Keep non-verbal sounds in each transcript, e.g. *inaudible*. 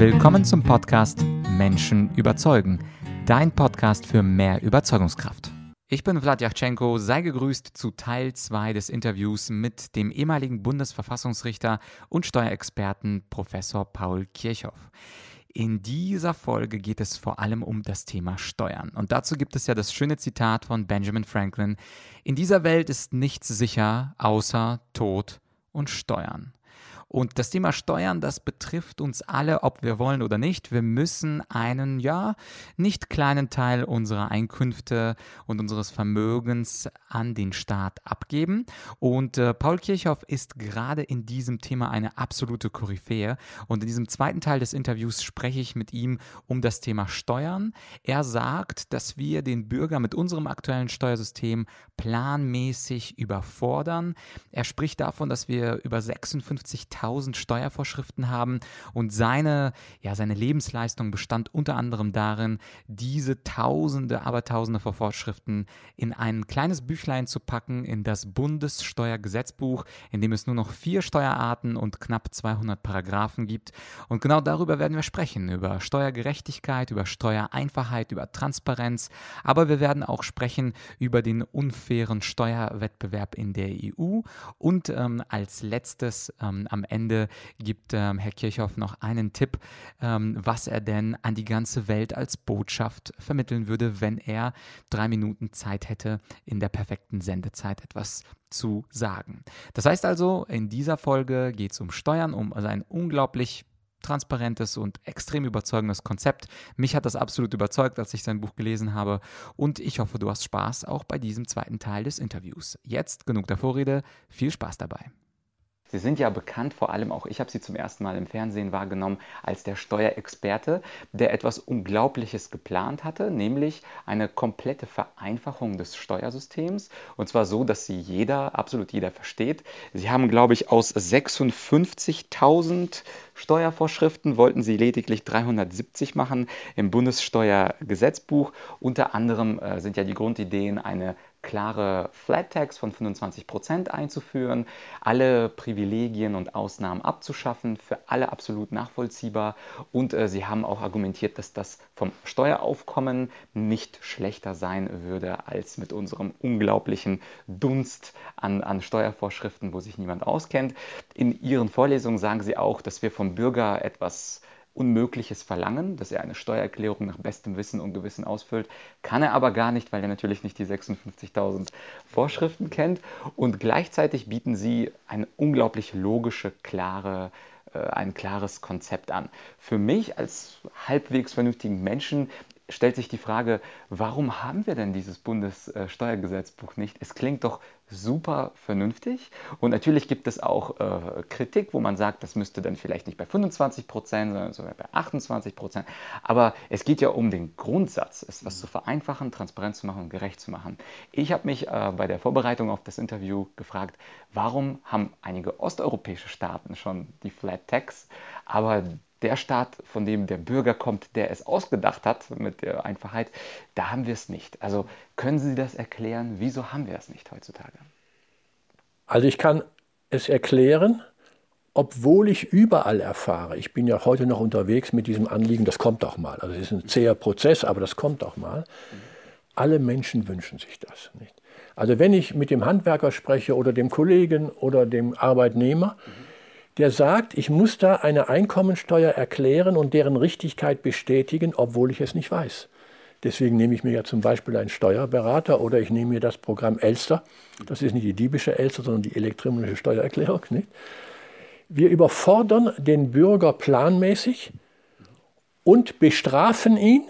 Willkommen zum Podcast Menschen überzeugen, dein Podcast für mehr Überzeugungskraft. Ich bin Vlad Yachchenko, sei gegrüßt zu Teil 2 des Interviews mit dem ehemaligen Bundesverfassungsrichter und Steuerexperten Professor Paul Kirchhoff. In dieser Folge geht es vor allem um das Thema Steuern. Und dazu gibt es ja das schöne Zitat von Benjamin Franklin. In dieser Welt ist nichts sicher außer Tod und Steuern. Und das Thema Steuern, das betrifft uns alle, ob wir wollen oder nicht. Wir müssen einen, ja, nicht kleinen Teil unserer Einkünfte und unseres Vermögens an den Staat abgeben. Und äh, Paul Kirchhoff ist gerade in diesem Thema eine absolute Koryphäe. Und in diesem zweiten Teil des Interviews spreche ich mit ihm um das Thema Steuern. Er sagt, dass wir den Bürger mit unserem aktuellen Steuersystem planmäßig überfordern. Er spricht davon, dass wir über 56.000 1000 Steuervorschriften haben. Und seine, ja, seine Lebensleistung bestand unter anderem darin, diese Tausende, aber Tausende von Vorschriften in ein kleines Büchlein zu packen, in das Bundessteuergesetzbuch, in dem es nur noch vier Steuerarten und knapp 200 Paragraphen gibt. Und genau darüber werden wir sprechen, über Steuergerechtigkeit, über Steuereinfachheit, über Transparenz, aber wir werden auch sprechen über den unfairen Steuerwettbewerb in der EU und ähm, als letztes ähm, am Ende gibt ähm, Herr Kirchhoff noch einen Tipp, ähm, was er denn an die ganze Welt als Botschaft vermitteln würde, wenn er drei Minuten Zeit hätte, in der perfekten Sendezeit etwas zu sagen. Das heißt also, in dieser Folge geht es um Steuern, um sein unglaublich transparentes und extrem überzeugendes Konzept. Mich hat das absolut überzeugt, als ich sein Buch gelesen habe und ich hoffe, du hast Spaß auch bei diesem zweiten Teil des Interviews. Jetzt genug der Vorrede, viel Spaß dabei. Sie sind ja bekannt, vor allem auch ich habe Sie zum ersten Mal im Fernsehen wahrgenommen, als der Steuerexperte, der etwas Unglaubliches geplant hatte, nämlich eine komplette Vereinfachung des Steuersystems. Und zwar so, dass sie jeder, absolut jeder versteht. Sie haben, glaube ich, aus 56.000 Steuervorschriften wollten sie lediglich 370 machen im Bundessteuergesetzbuch. Unter anderem äh, sind ja die Grundideen eine klare Flat Tax von 25% einzuführen, alle Privilegien und Ausnahmen abzuschaffen, für alle absolut nachvollziehbar. Und äh, sie haben auch argumentiert, dass das vom Steueraufkommen nicht schlechter sein würde als mit unserem unglaublichen Dunst an, an Steuervorschriften, wo sich niemand auskennt. In ihren Vorlesungen sagen sie auch, dass wir vom Bürger etwas Unmögliches verlangen, dass er eine Steuererklärung nach bestem Wissen und Gewissen ausfüllt. Kann er aber gar nicht, weil er natürlich nicht die 56.000 Vorschriften kennt. Und gleichzeitig bieten sie eine unglaublich logische, klare, äh, ein klares Konzept an. Für mich als halbwegs vernünftigen Menschen stellt sich die Frage, warum haben wir denn dieses Bundessteuergesetzbuch nicht? Es klingt doch super vernünftig und natürlich gibt es auch äh, Kritik, wo man sagt, das müsste dann vielleicht nicht bei 25 Prozent, sondern sogar bei 28 Prozent. Aber es geht ja um den Grundsatz, es was zu vereinfachen, transparent zu machen und gerecht zu machen. Ich habe mich äh, bei der Vorbereitung auf das Interview gefragt, warum haben einige osteuropäische Staaten schon die Flat Tax, aber der Staat, von dem der Bürger kommt, der es ausgedacht hat mit der Einfachheit, da haben wir es nicht. Also können Sie das erklären? Wieso haben wir es nicht heutzutage? Also ich kann es erklären, obwohl ich überall erfahre. Ich bin ja heute noch unterwegs mit diesem Anliegen, das kommt auch mal. Also es ist ein zäher Prozess, aber das kommt auch mal. Alle Menschen wünschen sich das nicht. Also wenn ich mit dem Handwerker spreche oder dem Kollegen oder dem Arbeitnehmer, mhm der sagt, ich muss da eine Einkommensteuer erklären und deren Richtigkeit bestätigen, obwohl ich es nicht weiß. Deswegen nehme ich mir ja zum Beispiel einen Steuerberater oder ich nehme mir das Programm Elster. Das ist nicht die diebische Elster, sondern die elektronische Steuererklärung. Nicht? Wir überfordern den Bürger planmäßig und bestrafen ihn,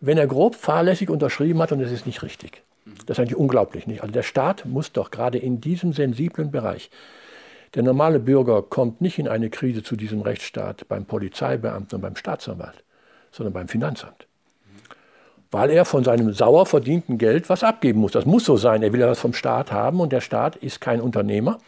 wenn er grob fahrlässig unterschrieben hat und es ist nicht richtig. Das ist eigentlich unglaublich. Nicht? Also der Staat muss doch gerade in diesem sensiblen Bereich der normale Bürger kommt nicht in eine Krise zu diesem Rechtsstaat beim Polizeibeamten und beim Staatsanwalt, sondern beim Finanzamt. Weil er von seinem sauer verdienten Geld was abgeben muss. Das muss so sein. Er will ja was vom Staat haben und der Staat ist kein Unternehmer.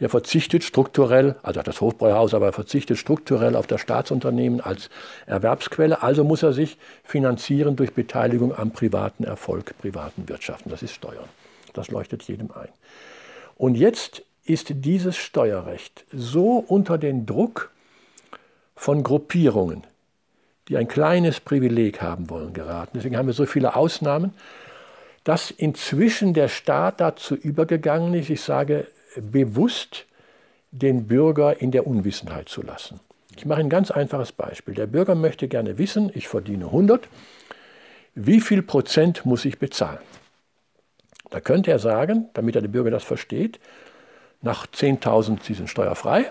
Der verzichtet strukturell, also das Hofbräuhaus, aber er verzichtet strukturell auf das Staatsunternehmen als Erwerbsquelle. Also muss er sich finanzieren durch Beteiligung am privaten Erfolg, privaten Wirtschaften. Das ist Steuern. Das leuchtet jedem ein. Und jetzt ist dieses Steuerrecht so unter den Druck von Gruppierungen, die ein kleines Privileg haben wollen, geraten. Deswegen haben wir so viele Ausnahmen, dass inzwischen der Staat dazu übergegangen ist, ich sage bewusst, den Bürger in der Unwissenheit zu lassen. Ich mache ein ganz einfaches Beispiel. Der Bürger möchte gerne wissen, ich verdiene 100, wie viel Prozent muss ich bezahlen? Da könnte er sagen, damit der Bürger das versteht, nach 10.000, Sie sind steuerfrei,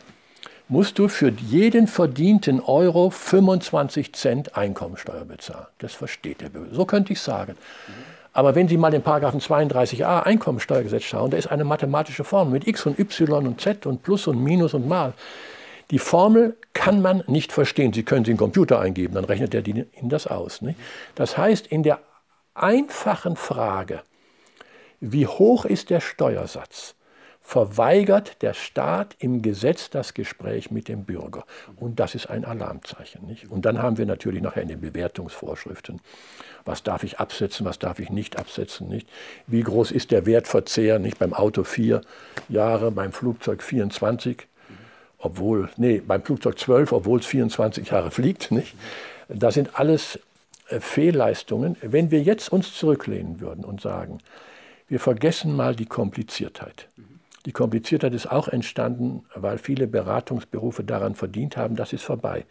musst du für jeden verdienten Euro 25 Cent Einkommensteuer bezahlen. Das versteht der Bürger. So könnte ich sagen. Aber wenn Sie mal den Paragraphen 32a Einkommensteuergesetz schauen, da ist eine mathematische Formel mit x und y und z und plus und minus und mal. Die Formel kann man nicht verstehen. Sie können sie in den Computer eingeben, dann rechnet er Ihnen das aus. Nicht? Das heißt, in der einfachen Frage, wie hoch ist der Steuersatz, verweigert der Staat im Gesetz das Gespräch mit dem Bürger. Und das ist ein Alarmzeichen. Nicht? Und dann haben wir natürlich nachher in den Bewertungsvorschriften, was darf ich absetzen, was darf ich nicht absetzen, nicht? Wie groß ist der Wertverzehr, nicht? Beim Auto vier Jahre, beim Flugzeug 24, obwohl, nee, beim Flugzeug 12, obwohl es 24 Jahre fliegt, nicht? Das sind alles äh, Fehlleistungen. Wenn wir jetzt uns zurücklehnen würden und sagen, wir vergessen mal die Kompliziertheit. Die Kompliziertheit ist auch entstanden, weil viele Beratungsberufe daran verdient haben, das ist vorbei.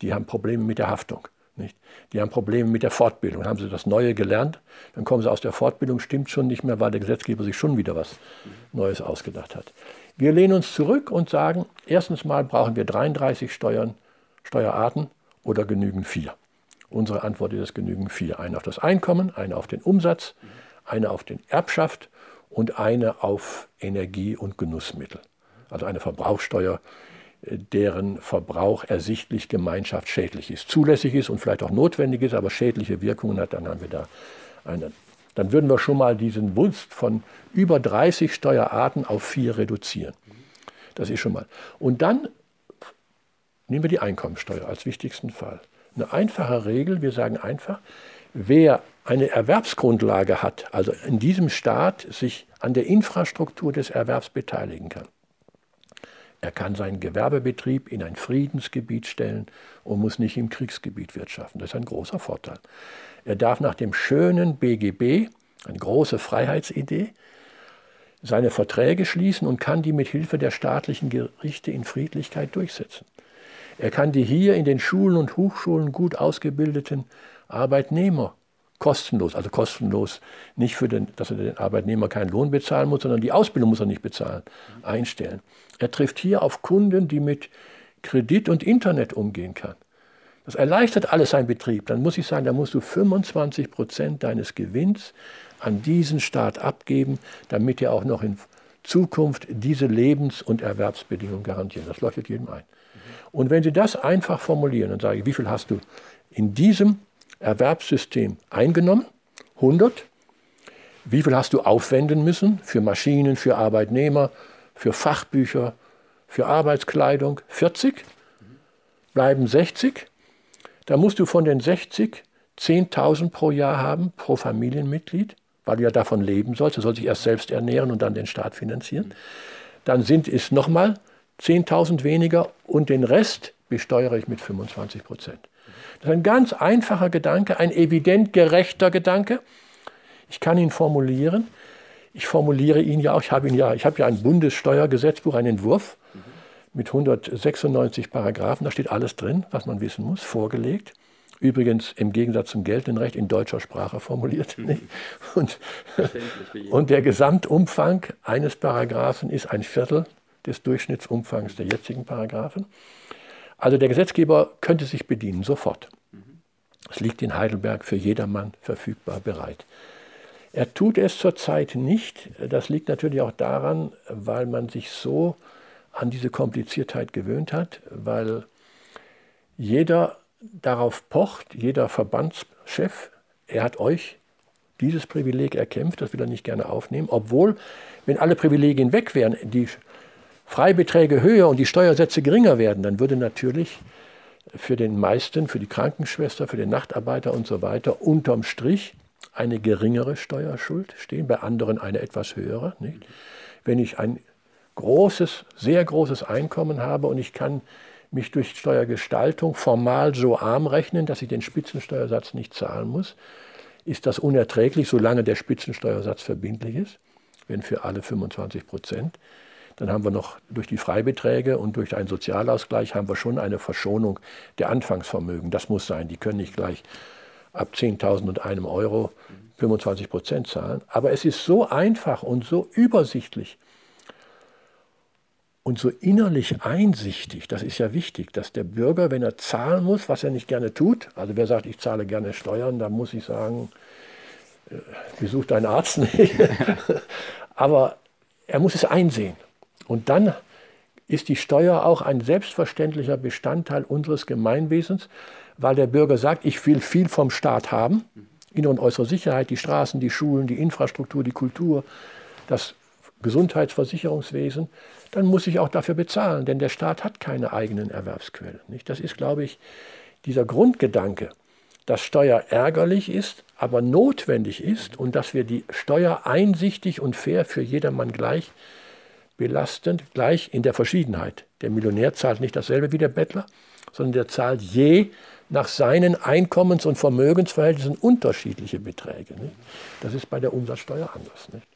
Die haben Probleme mit der Haftung. Nicht? Die haben Probleme mit der Fortbildung. Haben sie das Neue gelernt, dann kommen sie aus der Fortbildung, stimmt schon nicht mehr, weil der Gesetzgeber sich schon wieder was Neues ausgedacht hat. Wir lehnen uns zurück und sagen, erstens mal brauchen wir 33 Steuern, Steuerarten oder genügen vier. Unsere Antwort ist, es genügen vier. Eine auf das Einkommen, eine auf den Umsatz, eine auf den Erbschaft und eine auf Energie- und Genussmittel. Also eine Verbrauchssteuer, äh, deren Verbrauch ersichtlich gemeinschaftsschädlich ist, zulässig ist und vielleicht auch notwendig ist, aber schädliche Wirkungen hat, dann haben wir da eine. Dann würden wir schon mal diesen Wunst von über 30 Steuerarten auf vier reduzieren. Das ist schon mal. Und dann nehmen wir die Einkommensteuer als wichtigsten Fall. Eine einfache Regel, wir sagen einfach, wer eine Erwerbsgrundlage hat, also in diesem Staat sich an der Infrastruktur des Erwerbs beteiligen kann. Er kann seinen Gewerbebetrieb in ein Friedensgebiet stellen und muss nicht im Kriegsgebiet wirtschaften. Das ist ein großer Vorteil. Er darf nach dem schönen BGB, eine große Freiheitsidee, seine Verträge schließen und kann die mit Hilfe der staatlichen Gerichte in Friedlichkeit durchsetzen. Er kann die hier in den Schulen und Hochschulen gut ausgebildeten Arbeitnehmer kostenlos, also kostenlos nicht für den, dass er den Arbeitnehmer keinen Lohn bezahlen muss, sondern die Ausbildung muss er nicht bezahlen, einstellen. Er trifft hier auf Kunden, die mit Kredit und Internet umgehen kann. Das erleichtert alles seinen Betrieb. Dann muss ich sagen, da musst du 25 Prozent deines Gewinns an diesen Staat abgeben, damit er auch noch in Zukunft diese Lebens- und Erwerbsbedingungen garantiert. Das leuchtet jedem ein. Und wenn Sie das einfach formulieren und sagen, wie viel hast du in diesem Erwerbssystem eingenommen, 100. Wie viel hast du aufwenden müssen für Maschinen, für Arbeitnehmer, für Fachbücher, für Arbeitskleidung? 40. Bleiben 60. Da musst du von den 60 10.000 pro Jahr haben, pro Familienmitglied, weil du ja davon leben sollst. Du sollst dich erst selbst ernähren und dann den Staat finanzieren. Dann sind es nochmal 10.000 weniger und den Rest besteuere ich mit 25 Prozent. Das ist ein ganz einfacher Gedanke, ein evident gerechter Gedanke. Ich kann ihn formulieren. Ich formuliere ihn ja auch. Ich habe ihn ja, ich habe ja ein Bundessteuergesetzbuch, einen Entwurf mit 196 Paragraphen. Da steht alles drin, was man wissen muss, vorgelegt. Übrigens im Gegensatz zum geltenden Recht in deutscher Sprache formuliert. Mhm. Und, und der Gesamtumfang eines Paragraphen ist ein Viertel des Durchschnittsumfangs der jetzigen Paragraphen. Also der Gesetzgeber könnte sich bedienen, sofort. Es liegt in Heidelberg für jedermann verfügbar bereit. Er tut es zurzeit nicht. Das liegt natürlich auch daran, weil man sich so an diese Kompliziertheit gewöhnt hat, weil jeder darauf pocht, jeder Verbandschef, er hat euch dieses Privileg erkämpft, das will er nicht gerne aufnehmen, obwohl, wenn alle Privilegien weg wären, die Freibeträge höher und die Steuersätze geringer werden, dann würde natürlich für den meisten, für die Krankenschwester, für den Nachtarbeiter und so weiter unterm Strich eine geringere Steuerschuld stehen, bei anderen eine etwas höhere. Nicht? Wenn ich ein großes, sehr großes Einkommen habe und ich kann mich durch Steuergestaltung formal so arm rechnen, dass ich den Spitzensteuersatz nicht zahlen muss, ist das unerträglich, solange der Spitzensteuersatz verbindlich ist, wenn für alle 25 Prozent. Dann haben wir noch durch die Freibeträge und durch einen Sozialausgleich haben wir schon eine Verschonung der Anfangsvermögen. Das muss sein. Die können nicht gleich ab 10.000 und einem Euro 25 Prozent zahlen. Aber es ist so einfach und so übersichtlich und so innerlich einsichtig, das ist ja wichtig, dass der Bürger, wenn er zahlen muss, was er nicht gerne tut, also wer sagt, ich zahle gerne Steuern, da muss ich sagen, äh, besuch deinen Arzt nicht. *laughs* Aber er muss es einsehen. Und dann ist die Steuer auch ein selbstverständlicher Bestandteil unseres Gemeinwesens, weil der Bürger sagt, ich will viel vom Staat haben, innere und äußere Sicherheit, die Straßen, die Schulen, die Infrastruktur, die Kultur, das Gesundheitsversicherungswesen, dann muss ich auch dafür bezahlen, denn der Staat hat keine eigenen Erwerbsquellen. Nicht? Das ist, glaube ich, dieser Grundgedanke, dass Steuer ärgerlich ist, aber notwendig ist und dass wir die Steuer einsichtig und fair für jedermann gleich belastend, gleich in der Verschiedenheit. Der Millionär zahlt nicht dasselbe wie der Bettler, sondern der zahlt je nach seinen Einkommens- und Vermögensverhältnissen unterschiedliche Beträge. Nicht? Das ist bei der Umsatzsteuer anders. Nicht?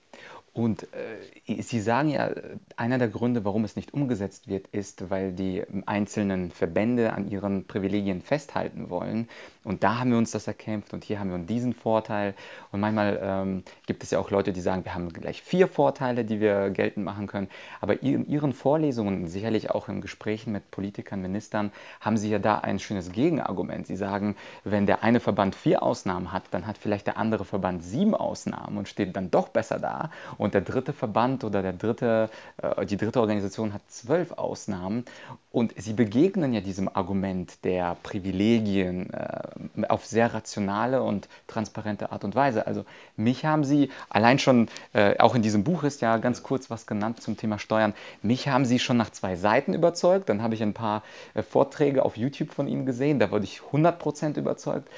Und äh, Sie sagen ja, einer der Gründe, warum es nicht umgesetzt wird, ist, weil die einzelnen Verbände an ihren Privilegien festhalten wollen. Und da haben wir uns das erkämpft und hier haben wir diesen Vorteil. Und manchmal ähm, gibt es ja auch Leute, die sagen, wir haben gleich vier Vorteile, die wir geltend machen können. Aber in Ihren Vorlesungen, sicherlich auch in Gesprächen mit Politikern, Ministern, haben Sie ja da ein schönes Gegenargument. Sie sagen, wenn der eine Verband vier Ausnahmen hat, dann hat vielleicht der andere Verband sieben Ausnahmen und steht dann doch besser da. Und und der dritte Verband oder der dritte, äh, die dritte Organisation hat zwölf Ausnahmen. Und sie begegnen ja diesem Argument der Privilegien äh, auf sehr rationale und transparente Art und Weise. Also mich haben sie, allein schon, äh, auch in diesem Buch ist ja ganz kurz was genannt zum Thema Steuern, mich haben sie schon nach zwei Seiten überzeugt. Dann habe ich ein paar Vorträge auf YouTube von ihnen gesehen, da wurde ich 100% überzeugt.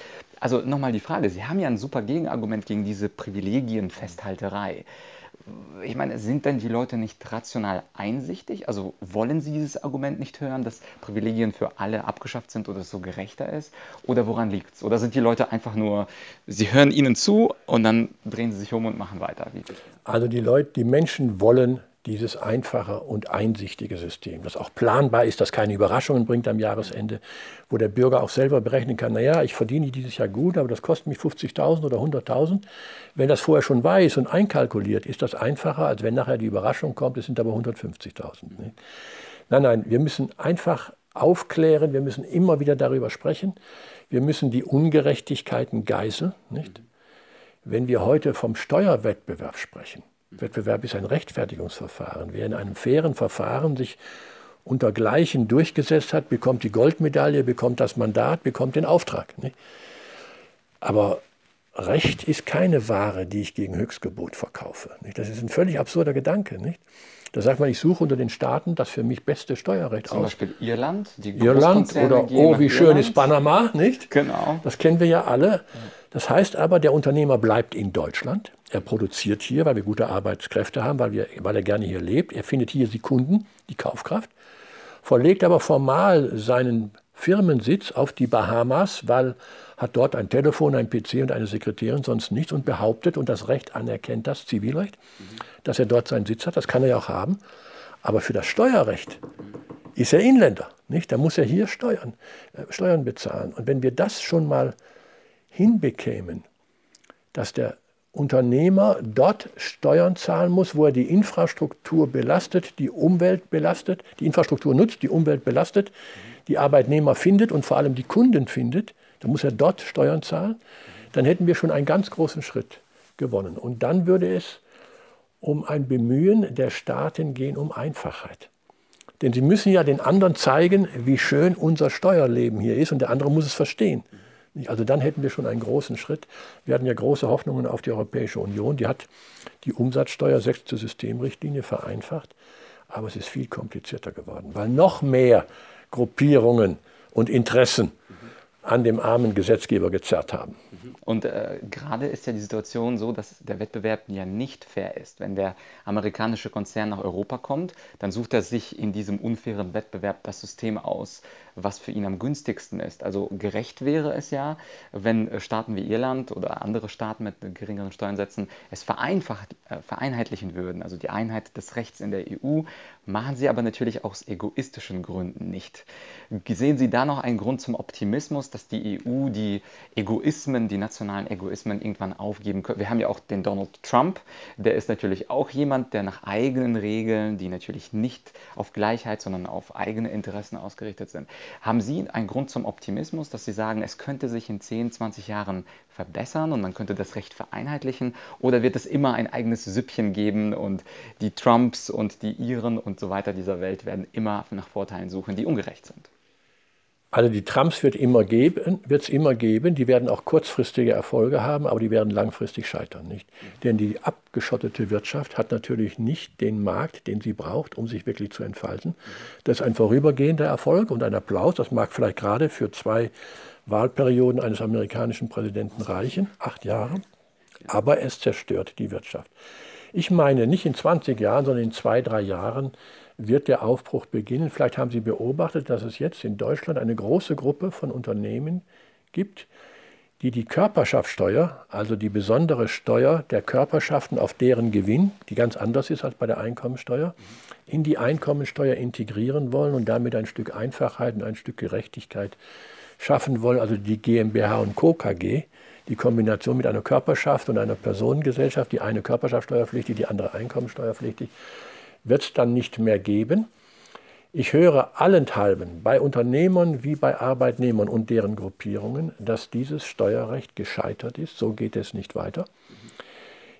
Also nochmal die Frage, Sie haben ja ein super Gegenargument gegen diese Privilegienfesthalterei ich meine, sind denn die Leute nicht rational einsichtig? Also wollen sie dieses Argument nicht hören, dass Privilegien für alle abgeschafft sind oder es so gerechter ist? Oder woran liegt es? Oder sind die Leute einfach nur, sie hören ihnen zu und dann drehen sie sich um und machen weiter? Also die Leute, die Menschen wollen dieses einfache und einsichtige System, das auch planbar ist, das keine Überraschungen bringt am Jahresende, wo der Bürger auch selber berechnen kann, naja, ich verdiene dieses Jahr gut, aber das kostet mich 50.000 oder 100.000. Wenn das vorher schon weiß und einkalkuliert, ist das einfacher, als wenn nachher die Überraschung kommt, es sind aber 150.000. Nein, nein, wir müssen einfach aufklären, wir müssen immer wieder darüber sprechen, wir müssen die Ungerechtigkeiten geißeln. Nicht? Wenn wir heute vom Steuerwettbewerb sprechen, Wettbewerb ist ein Rechtfertigungsverfahren. Wer in einem fairen Verfahren sich unter Gleichen durchgesetzt hat, bekommt die Goldmedaille, bekommt das Mandat, bekommt den Auftrag. Nicht? Aber Recht ist keine Ware, die ich gegen Höchstgebot verkaufe. Nicht? Das ist ein völlig absurder Gedanke. Nicht? Da sagt man, ich suche unter den Staaten das für mich beste Steuerrecht Zum aus. Zum Beispiel Irland, die Irland oder oh, wie schön Irland. ist Panama, nicht? Genau. Das kennen wir ja alle. Das heißt aber, der Unternehmer bleibt in Deutschland. Er produziert hier, weil wir gute Arbeitskräfte haben, weil, wir, weil er gerne hier lebt. Er findet hier die Kunden, die Kaufkraft, verlegt aber formal seinen Firmensitz auf die Bahamas, weil hat dort ein Telefon, ein PC und eine Sekretärin, sonst nichts und behauptet und das Recht anerkennt, das Zivilrecht, mhm. dass er dort seinen Sitz hat. Das kann er ja auch haben. Aber für das Steuerrecht ist er Inländer. Nicht? Da muss er hier Steuern, äh, Steuern bezahlen. Und wenn wir das schon mal hinbekämen, dass der Unternehmer dort Steuern zahlen muss, wo er die Infrastruktur belastet, die Umwelt belastet, die Infrastruktur nutzt, die Umwelt belastet, die Arbeitnehmer findet und vor allem die Kunden findet, dann muss er dort Steuern zahlen, dann hätten wir schon einen ganz großen Schritt gewonnen. Und dann würde es um ein Bemühen der Staaten gehen um Einfachheit. Denn sie müssen ja den anderen zeigen, wie schön unser Steuerleben hier ist und der andere muss es verstehen. Also dann hätten wir schon einen großen Schritt. Wir hatten ja große Hoffnungen auf die Europäische Union. Die hat die Umsatzsteuer sechste Systemrichtlinie vereinfacht. Aber es ist viel komplizierter geworden, weil noch mehr Gruppierungen und Interessen an dem armen Gesetzgeber gezerrt haben. Und äh, gerade ist ja die Situation so, dass der Wettbewerb ja nicht fair ist. Wenn der amerikanische Konzern nach Europa kommt, dann sucht er sich in diesem unfairen Wettbewerb das System aus, was für ihn am günstigsten ist. Also gerecht wäre es ja, wenn äh, Staaten wie Irland oder andere Staaten mit geringeren Steuernsätzen es vereinfacht, äh, vereinheitlichen würden, also die Einheit des Rechts in der EU, machen sie aber natürlich aus egoistischen Gründen nicht. Sehen Sie da noch einen Grund zum Optimismus, dass die EU die Egoismen, die nationalen Egoismen irgendwann aufgeben könnte? Wir haben ja auch den Donald Trump, der ist natürlich auch jemand, der nach eigenen Regeln, die natürlich nicht auf Gleichheit, sondern auf eigene Interessen ausgerichtet sind, haben Sie einen Grund zum Optimismus, dass Sie sagen, es könnte sich in 10, 20 Jahren verbessern und man könnte das Recht vereinheitlichen? Oder wird es immer ein eigenes Süppchen geben und die Trumps und die Iren und so weiter dieser Welt werden immer nach Vorteilen suchen, die ungerecht sind? Also die Trumps wird es immer geben. Die werden auch kurzfristige Erfolge haben, aber die werden langfristig scheitern, nicht? Denn die abgeschottete Wirtschaft hat natürlich nicht den Markt, den sie braucht, um sich wirklich zu entfalten. Das ist ein vorübergehender Erfolg und ein Applaus. Das mag vielleicht gerade für zwei Wahlperioden eines amerikanischen Präsidenten reichen, acht Jahre. Aber es zerstört die Wirtschaft. Ich meine, nicht in 20 Jahren, sondern in zwei, drei Jahren wird der Aufbruch beginnen. Vielleicht haben Sie beobachtet, dass es jetzt in Deutschland eine große Gruppe von Unternehmen gibt, die die Körperschaftssteuer, also die besondere Steuer der Körperschaften auf deren Gewinn, die ganz anders ist als bei der Einkommensteuer, in die Einkommensteuer integrieren wollen und damit ein Stück Einfachheit und ein Stück Gerechtigkeit schaffen wollen. Also die GmbH und Co. KG, die Kombination mit einer Körperschaft und einer Personengesellschaft, die eine Körperschaftsteuerpflichtig, die andere Einkommensteuerpflichtig wird es dann nicht mehr geben. Ich höre allenthalben bei Unternehmern wie bei Arbeitnehmern und deren Gruppierungen, dass dieses Steuerrecht gescheitert ist. So geht es nicht weiter.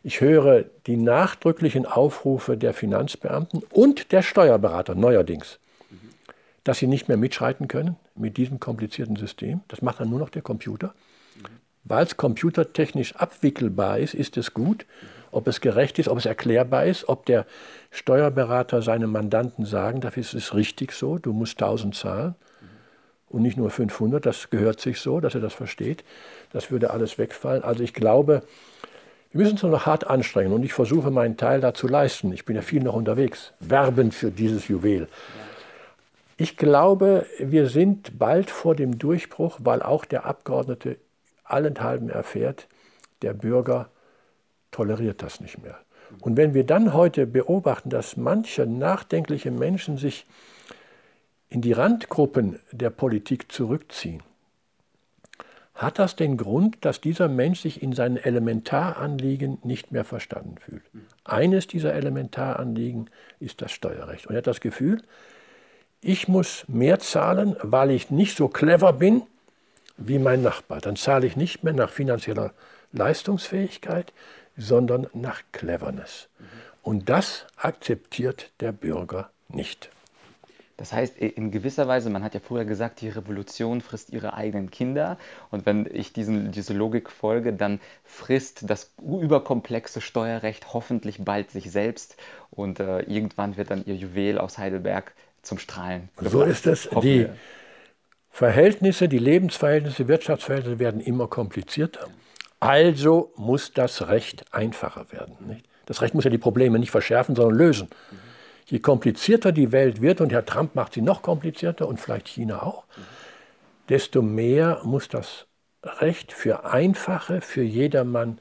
Ich höre die nachdrücklichen Aufrufe der Finanzbeamten und der Steuerberater neuerdings, dass sie nicht mehr mitschreiten können mit diesem komplizierten System. Das macht dann nur noch der Computer. Weil es computertechnisch abwickelbar ist, ist es gut ob es gerecht ist, ob es erklärbar ist, ob der Steuerberater seinem Mandanten sagen darf, es ist richtig so, du musst 1000 zahlen und nicht nur 500, das gehört sich so, dass er das versteht. Das würde alles wegfallen. Also ich glaube, wir müssen uns noch hart anstrengen und ich versuche meinen Teil dazu leisten. Ich bin ja viel noch unterwegs, werbend für dieses Juwel. Ich glaube, wir sind bald vor dem Durchbruch, weil auch der Abgeordnete allenthalben erfährt, der Bürger toleriert das nicht mehr. Und wenn wir dann heute beobachten, dass manche nachdenkliche Menschen sich in die Randgruppen der Politik zurückziehen, hat das den Grund, dass dieser Mensch sich in seinen Elementaranliegen nicht mehr verstanden fühlt. Eines dieser Elementaranliegen ist das Steuerrecht. Und er hat das Gefühl, ich muss mehr zahlen, weil ich nicht so clever bin wie mein Nachbar. Dann zahle ich nicht mehr nach finanzieller Leistungsfähigkeit, sondern nach Cleverness. Und das akzeptiert der Bürger nicht. Das heißt, in gewisser Weise, man hat ja früher gesagt, die Revolution frisst ihre eigenen Kinder. Und wenn ich diesen, diese Logik folge, dann frisst das überkomplexe Steuerrecht hoffentlich bald sich selbst. Und äh, irgendwann wird dann ihr Juwel aus Heidelberg zum Strahlen. Und so ist es. Die Verhältnisse, die Lebensverhältnisse, Wirtschaftsverhältnisse werden immer komplizierter. Also muss das Recht einfacher werden. Nicht? Das Recht muss ja die Probleme nicht verschärfen, sondern lösen. Je komplizierter die Welt wird, und Herr Trump macht sie noch komplizierter und vielleicht China auch, desto mehr muss das Recht für einfache, für jedermann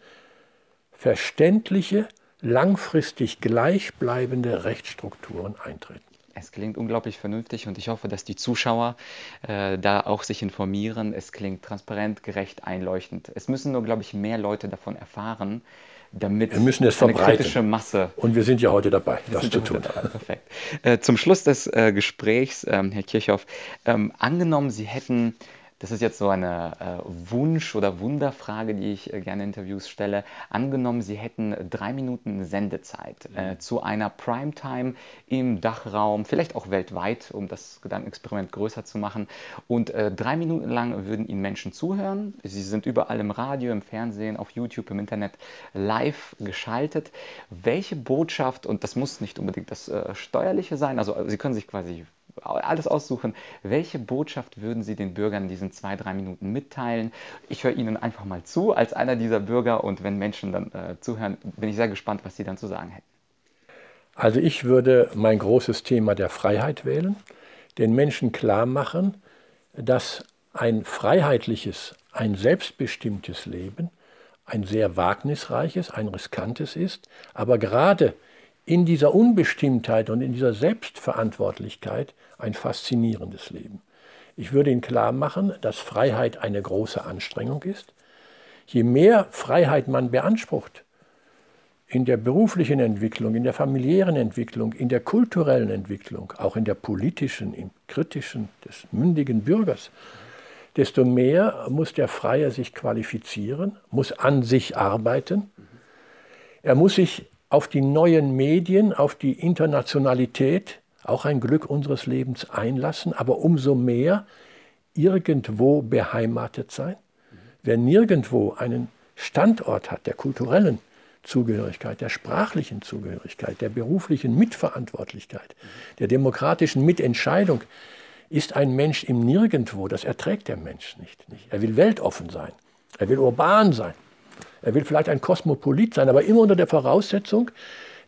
verständliche, langfristig gleichbleibende Rechtsstrukturen eintreten. Es klingt unglaublich vernünftig und ich hoffe, dass die Zuschauer äh, da auch sich informieren. Es klingt transparent, gerecht, einleuchtend. Es müssen nur, glaube ich, mehr Leute davon erfahren, damit wir müssen es eine verbreiten. kritische Masse. Und wir sind ja heute dabei, das zu tun. Perfekt. Äh, zum Schluss des äh, Gesprächs, ähm, Herr Kirchhoff, ähm, angenommen, Sie hätten das ist jetzt so eine äh, Wunsch- oder Wunderfrage, die ich äh, gerne in Interviews stelle. Angenommen, Sie hätten drei Minuten Sendezeit äh, zu einer Primetime im Dachraum, vielleicht auch weltweit, um das Gedankenexperiment größer zu machen. Und äh, drei Minuten lang würden Ihnen Menschen zuhören. Sie sind überall im Radio, im Fernsehen, auf YouTube, im Internet live geschaltet. Welche Botschaft, und das muss nicht unbedingt das äh, Steuerliche sein, also Sie können sich quasi alles aussuchen, welche Botschaft würden Sie den Bürgern in diesen zwei, drei Minuten mitteilen? Ich höre Ihnen einfach mal zu als einer dieser Bürger und wenn Menschen dann äh, zuhören, bin ich sehr gespannt, was Sie dann zu sagen hätten. Also ich würde mein großes Thema der Freiheit wählen, den Menschen klar machen, dass ein freiheitliches, ein selbstbestimmtes Leben ein sehr wagnisreiches, ein riskantes ist, aber gerade in dieser Unbestimmtheit und in dieser Selbstverantwortlichkeit ein faszinierendes Leben. Ich würde Ihnen klar machen, dass Freiheit eine große Anstrengung ist. Je mehr Freiheit man beansprucht, in der beruflichen Entwicklung, in der familiären Entwicklung, in der kulturellen Entwicklung, auch in der politischen, im kritischen des mündigen Bürgers, desto mehr muss der Freie sich qualifizieren, muss an sich arbeiten. Er muss sich auf die neuen Medien, auf die Internationalität, auch ein Glück unseres Lebens einlassen, aber umso mehr irgendwo beheimatet sein. Wer nirgendwo einen Standort hat der kulturellen Zugehörigkeit, der sprachlichen Zugehörigkeit, der beruflichen Mitverantwortlichkeit, der demokratischen Mitentscheidung, ist ein Mensch im Nirgendwo. Das erträgt der Mensch nicht. Er will weltoffen sein. Er will urban sein. Er will vielleicht ein Kosmopolit sein, aber immer unter der Voraussetzung,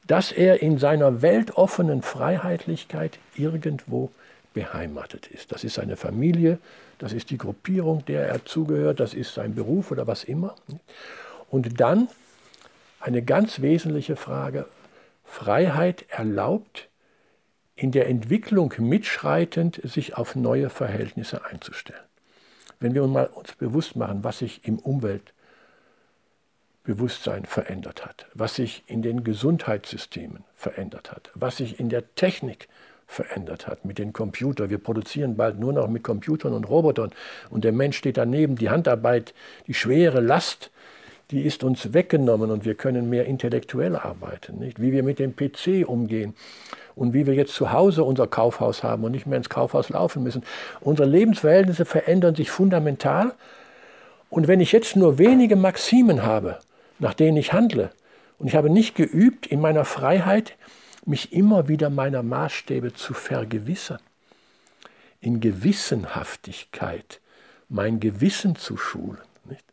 dass er in seiner weltoffenen Freiheitlichkeit irgendwo beheimatet ist. Das ist seine Familie, das ist die Gruppierung, der er zugehört, das ist sein Beruf oder was immer. Und dann eine ganz wesentliche Frage, Freiheit erlaubt in der Entwicklung mitschreitend sich auf neue Verhältnisse einzustellen. Wenn wir uns mal bewusst machen, was sich im Umweltbewusstsein verändert hat, was sich in den Gesundheitssystemen verändert hat, was sich in der Technik verändert hat mit den Computern. Wir produzieren bald nur noch mit Computern und Robotern und der Mensch steht daneben. Die Handarbeit, die schwere Last, die ist uns weggenommen und wir können mehr intellektuell arbeiten. Nicht? Wie wir mit dem PC umgehen, und wie wir jetzt zu Hause unser Kaufhaus haben und nicht mehr ins Kaufhaus laufen müssen. Unsere Lebensverhältnisse verändern sich fundamental. Und wenn ich jetzt nur wenige Maximen habe, nach denen ich handle, und ich habe nicht geübt, in meiner Freiheit mich immer wieder meiner Maßstäbe zu vergewissern, in Gewissenhaftigkeit mein Gewissen zu schulen. Nicht?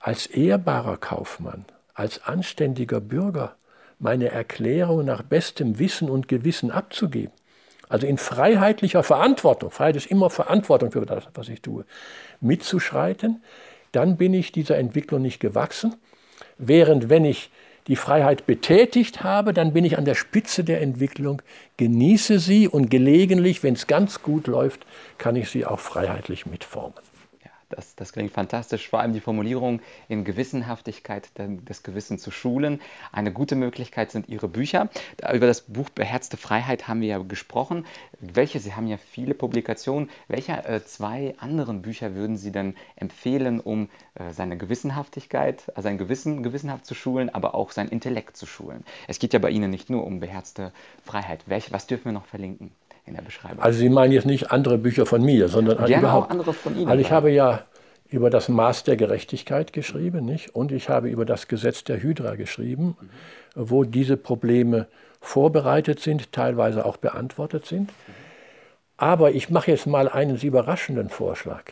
Als ehrbarer Kaufmann, als anständiger Bürger meine Erklärung nach bestem Wissen und Gewissen abzugeben. Also in freiheitlicher Verantwortung, Freiheit ist immer Verantwortung für das, was ich tue, mitzuschreiten, dann bin ich dieser Entwicklung nicht gewachsen. Während wenn ich die Freiheit betätigt habe, dann bin ich an der Spitze der Entwicklung, genieße sie und gelegentlich, wenn es ganz gut läuft, kann ich sie auch freiheitlich mitformen. Das, das klingt fantastisch. Vor allem die Formulierung in Gewissenhaftigkeit des Gewissens zu schulen. Eine gute Möglichkeit sind Ihre Bücher. Über das Buch Beherzte Freiheit haben wir ja gesprochen. Welche, Sie haben ja viele Publikationen. Welche äh, zwei anderen Bücher würden Sie denn empfehlen, um äh, seine Gewissenhaftigkeit, also sein Gewissen gewissenhaft zu schulen, aber auch sein Intellekt zu schulen? Es geht ja bei Ihnen nicht nur um beherzte Freiheit. Welche, was dürfen wir noch verlinken? In der Beschreibung. Also Sie meinen jetzt nicht andere Bücher von mir, sondern Gerne überhaupt. auch andere von Ihnen. Also ich habe ja über das Maß der Gerechtigkeit geschrieben, nicht? Und ich habe über das Gesetz der Hydra geschrieben, wo diese Probleme vorbereitet sind, teilweise auch beantwortet sind. Aber ich mache jetzt mal einen überraschenden Vorschlag.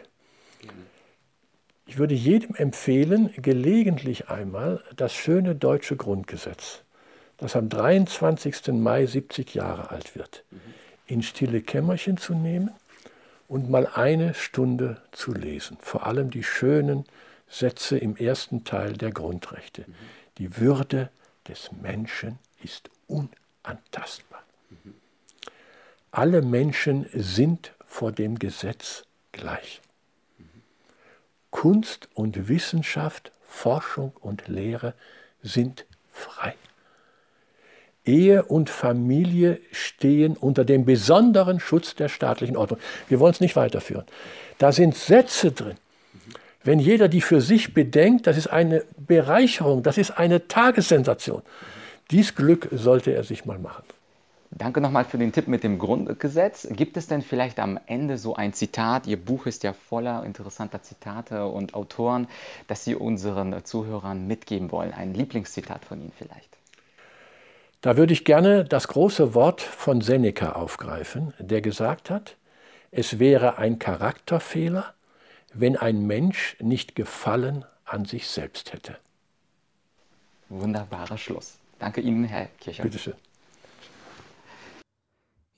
Ich würde jedem empfehlen, gelegentlich einmal das schöne deutsche Grundgesetz, das am 23. Mai 70 Jahre alt wird, in stille Kämmerchen zu nehmen und mal eine Stunde zu lesen. Vor allem die schönen Sätze im ersten Teil der Grundrechte. Mhm. Die Würde des Menschen ist unantastbar. Alle Menschen sind vor dem Gesetz gleich. Kunst und Wissenschaft, Forschung und Lehre sind frei. Ehe und Familie stehen unter dem besonderen Schutz der staatlichen Ordnung. Wir wollen es nicht weiterführen. Da sind Sätze drin. Wenn jeder die für sich bedenkt, das ist eine Bereicherung, das ist eine Tagessensation. Dies Glück sollte er sich mal machen. Danke nochmal für den Tipp mit dem Grundgesetz. Gibt es denn vielleicht am Ende so ein Zitat? Ihr Buch ist ja voller interessanter Zitate und Autoren, das Sie unseren Zuhörern mitgeben wollen. Ein Lieblingszitat von Ihnen vielleicht? Da würde ich gerne das große Wort von Seneca aufgreifen, der gesagt hat, es wäre ein Charakterfehler, wenn ein Mensch nicht Gefallen an sich selbst hätte. Wunderbarer Schluss. Danke Ihnen, Herr Kircher. Bitte schön.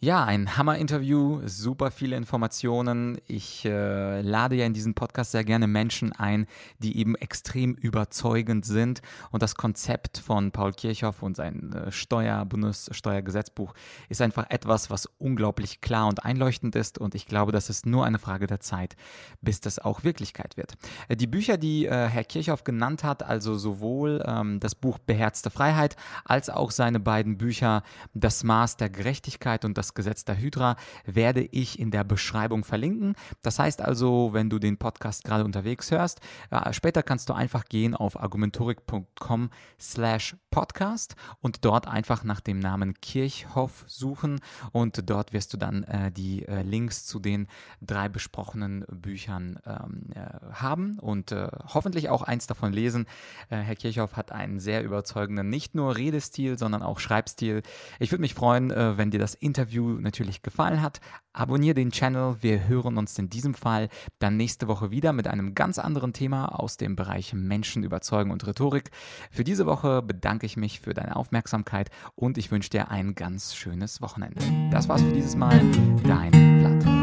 Ja, ein Hammer-Interview, super viele Informationen. Ich äh, lade ja in diesen Podcast sehr gerne Menschen ein, die eben extrem überzeugend sind. Und das Konzept von Paul Kirchhoff und sein äh, Steuer, Bundessteuergesetzbuch ist einfach etwas, was unglaublich klar und einleuchtend ist. Und ich glaube, das ist nur eine Frage der Zeit, bis das auch Wirklichkeit wird. Äh, die Bücher, die äh, Herr Kirchhoff genannt hat, also sowohl ähm, das Buch Beherzte Freiheit als auch seine beiden Bücher Das Maß der Gerechtigkeit und das Gesetz der Hydra werde ich in der Beschreibung verlinken. Das heißt also, wenn du den Podcast gerade unterwegs hörst, äh, später kannst du einfach gehen auf argumentorik.com slash podcast und dort einfach nach dem Namen Kirchhoff suchen und dort wirst du dann äh, die äh, Links zu den drei besprochenen Büchern ähm, äh, haben und äh, hoffentlich auch eins davon lesen. Äh, Herr Kirchhoff hat einen sehr überzeugenden, nicht nur Redestil, sondern auch Schreibstil. Ich würde mich freuen, wenn dir das Interview Interview natürlich gefallen hat, abonniere den Channel. Wir hören uns in diesem Fall dann nächste Woche wieder mit einem ganz anderen Thema aus dem Bereich Menschen überzeugen und Rhetorik. Für diese Woche bedanke ich mich für deine Aufmerksamkeit und ich wünsche dir ein ganz schönes Wochenende. Das war's für dieses Mal. Dein Vlad.